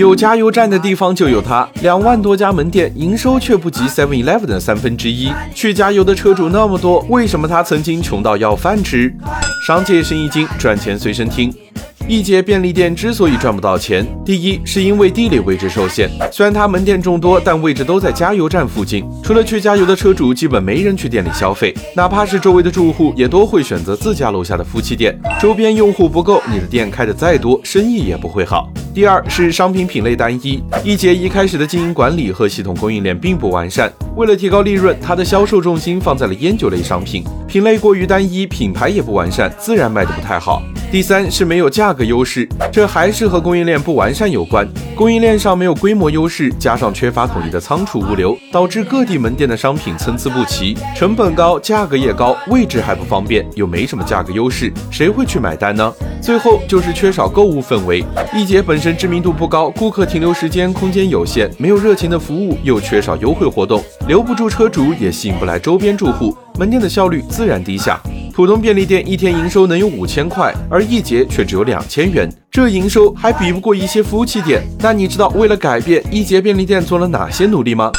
有加油站的地方就有它，两万多家门店，营收却不及 Seven Eleven 的三分之一。去加油的车主那么多，为什么他曾经穷到要饭吃？商界生意经，赚钱随身听。易捷便利店之所以赚不到钱，第一是因为地理位置受限。虽然它门店众多，但位置都在加油站附近。除了去加油的车主，基本没人去店里消费。哪怕是周围的住户，也都会选择自家楼下的夫妻店。周边用户不够，你的店开的再多，生意也不会好。第二是商品品类单一，易捷一开始的经营管理和系统供应链并不完善。为了提高利润，它的销售重心放在了烟酒类商品，品类过于单一，品牌也不完善，自然卖的不太好。第三是没有价格优势，这还是和供应链不完善有关。供应链上没有规模优势，加上缺乏统一的仓储物流，导致各地门店的商品参差不齐，成本高，价格也高，位置还不方便，又没什么价格优势，谁会去买单呢？最后就是缺少购物氛围。易捷本身知名度不高，顾客停留时间、空间有限，没有热情的服务，又缺少优惠活动，留不住车主，也吸引不来周边住户，门店的效率自然低下。普通便利店一天营收能有五千块，而易捷却只有两千元，这营收还比不过一些夫妻店。那你知道为了改变易捷便利店做了哪些努力吗？